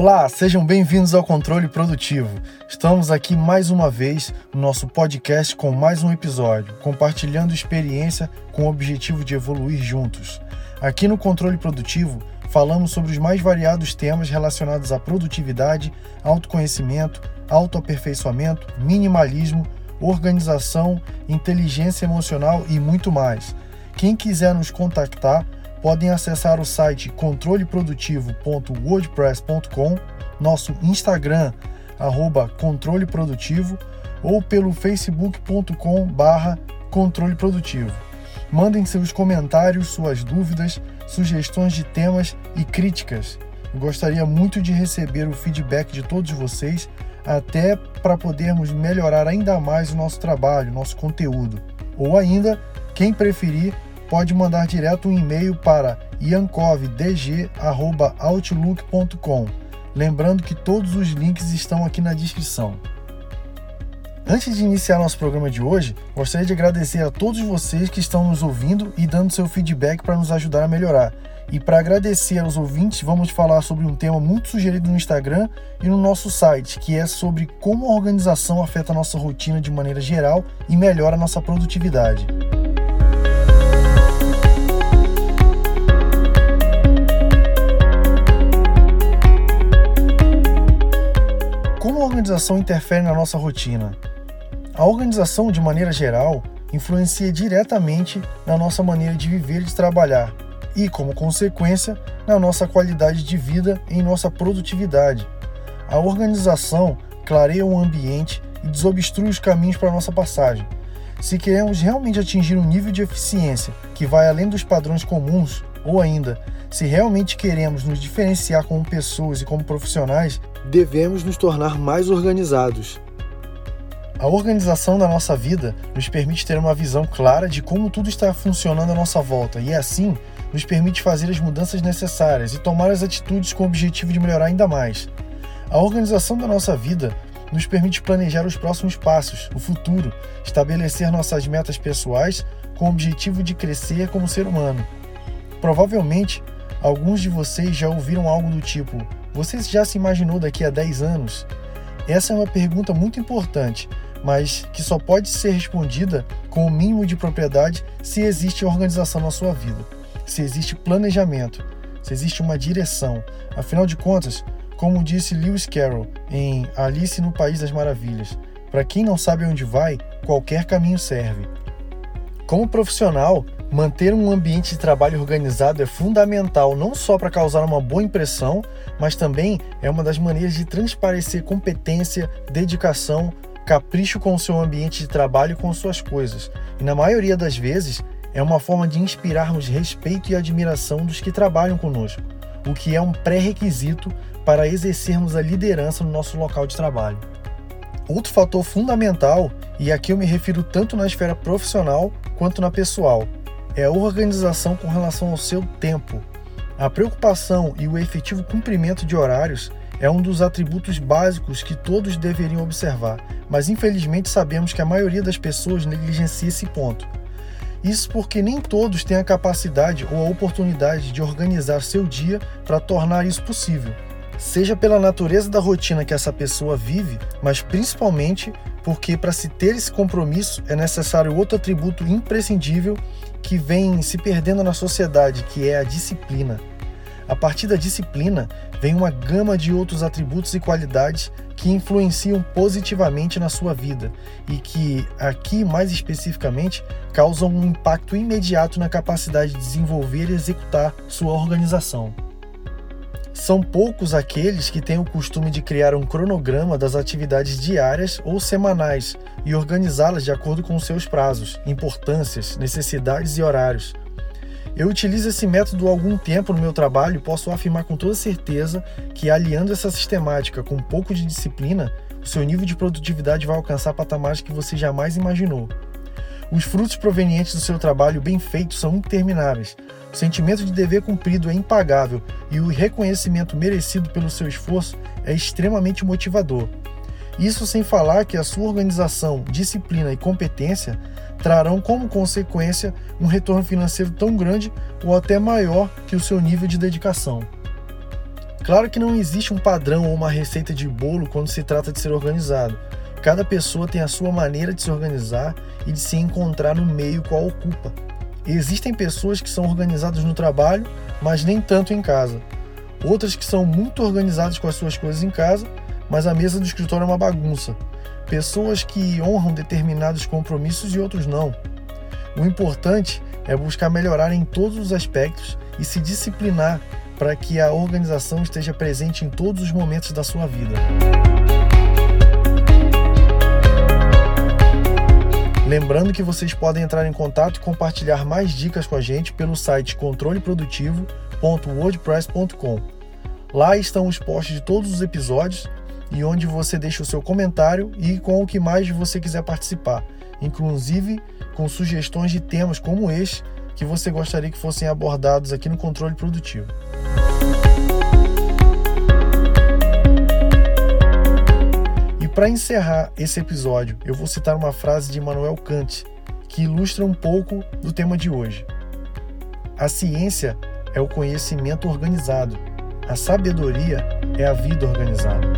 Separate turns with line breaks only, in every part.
Olá, sejam bem-vindos ao Controle Produtivo. Estamos aqui mais uma vez no nosso podcast com mais um episódio, compartilhando experiência com o objetivo de evoluir juntos. Aqui no Controle Produtivo, falamos sobre os mais variados temas relacionados à produtividade, autoconhecimento, autoaperfeiçoamento, minimalismo, organização, inteligência emocional e muito mais. Quem quiser nos contactar, podem acessar o site controleprodutivo.wordpress.com, nosso Instagram, arroba controleprodutivo, ou pelo facebook.com barra controleprodutivo. Mandem seus comentários, suas dúvidas, sugestões de temas e críticas. Eu gostaria muito de receber o feedback de todos vocês, até para podermos melhorar ainda mais o nosso trabalho, nosso conteúdo. Ou ainda, quem preferir, pode mandar direto um e-mail para yankovdg@outlook.com. Lembrando que todos os links estão aqui na descrição. Antes de iniciar nosso programa de hoje, gostaria de agradecer a todos vocês que estão nos ouvindo e dando seu feedback para nos ajudar a melhorar. E para agradecer aos ouvintes, vamos falar sobre um tema muito sugerido no Instagram e no nosso site, que é sobre como a organização afeta a nossa rotina de maneira geral e melhora a nossa produtividade. Organização interfere na nossa rotina? A organização, de maneira geral, influencia diretamente na nossa maneira de viver e de trabalhar, e, como consequência, na nossa qualidade de vida e em nossa produtividade. A organização clareia o ambiente e desobstrui os caminhos para a nossa passagem. Se queremos realmente atingir um nível de eficiência que vai além dos padrões comuns, ou ainda, se realmente queremos nos diferenciar como pessoas e como profissionais, devemos nos tornar mais organizados. A organização da nossa vida nos permite ter uma visão clara de como tudo está funcionando à nossa volta e, assim, nos permite fazer as mudanças necessárias e tomar as atitudes com o objetivo de melhorar ainda mais. A organização da nossa vida nos permite planejar os próximos passos, o futuro, estabelecer nossas metas pessoais com o objetivo de crescer como ser humano. Provavelmente, alguns de vocês já ouviram algo do tipo: Você já se imaginou daqui a 10 anos? Essa é uma pergunta muito importante, mas que só pode ser respondida com o mínimo de propriedade se existe organização na sua vida, se existe planejamento, se existe uma direção. Afinal de contas, como disse Lewis Carroll em Alice no País das Maravilhas, para quem não sabe onde vai, qualquer caminho serve. Como profissional, Manter um ambiente de trabalho organizado é fundamental não só para causar uma boa impressão, mas também é uma das maneiras de transparecer competência, dedicação, capricho com o seu ambiente de trabalho e com suas coisas. E na maioria das vezes, é uma forma de inspirarmos respeito e admiração dos que trabalham conosco, o que é um pré-requisito para exercermos a liderança no nosso local de trabalho. Outro fator fundamental, e aqui eu me refiro tanto na esfera profissional quanto na pessoal, é a organização com relação ao seu tempo. A preocupação e o efetivo cumprimento de horários é um dos atributos básicos que todos deveriam observar, mas infelizmente sabemos que a maioria das pessoas negligencia esse ponto. Isso porque nem todos têm a capacidade ou a oportunidade de organizar seu dia para tornar isso possível. Seja pela natureza da rotina que essa pessoa vive, mas principalmente porque para se ter esse compromisso é necessário outro atributo imprescindível que vem se perdendo na sociedade, que é a disciplina. A partir da disciplina vem uma gama de outros atributos e qualidades que influenciam positivamente na sua vida e que, aqui mais especificamente, causam um impacto imediato na capacidade de desenvolver e executar sua organização. São poucos aqueles que têm o costume de criar um cronograma das atividades diárias ou semanais e organizá-las de acordo com seus prazos, importâncias, necessidades e horários. Eu utilizo esse método há algum tempo no meu trabalho e posso afirmar com toda certeza que, aliando essa sistemática com um pouco de disciplina, o seu nível de produtividade vai alcançar patamares que você jamais imaginou. Os frutos provenientes do seu trabalho bem feito são intermináveis. O sentimento de dever cumprido é impagável e o reconhecimento merecido pelo seu esforço é extremamente motivador. Isso sem falar que a sua organização, disciplina e competência trarão como consequência um retorno financeiro tão grande ou até maior que o seu nível de dedicação. Claro que não existe um padrão ou uma receita de bolo quando se trata de ser organizado. Cada pessoa tem a sua maneira de se organizar e de se encontrar no meio qual ocupa. Existem pessoas que são organizadas no trabalho, mas nem tanto em casa. Outras que são muito organizadas com as suas coisas em casa, mas a mesa do escritório é uma bagunça. Pessoas que honram determinados compromissos e outros não. O importante é buscar melhorar em todos os aspectos e se disciplinar para que a organização esteja presente em todos os momentos da sua vida. Lembrando que vocês podem entrar em contato e compartilhar mais dicas com a gente pelo site controleprodutivo.wordpress.com. Lá estão os posts de todos os episódios e onde você deixa o seu comentário e com o que mais você quiser participar, inclusive com sugestões de temas como este que você gostaria que fossem abordados aqui no controle produtivo. Para encerrar esse episódio, eu vou citar uma frase de Immanuel Kant que ilustra um pouco do tema de hoje. A ciência é o conhecimento organizado, a sabedoria é a vida organizada.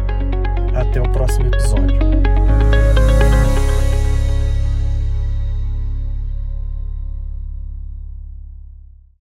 Até o próximo episódio.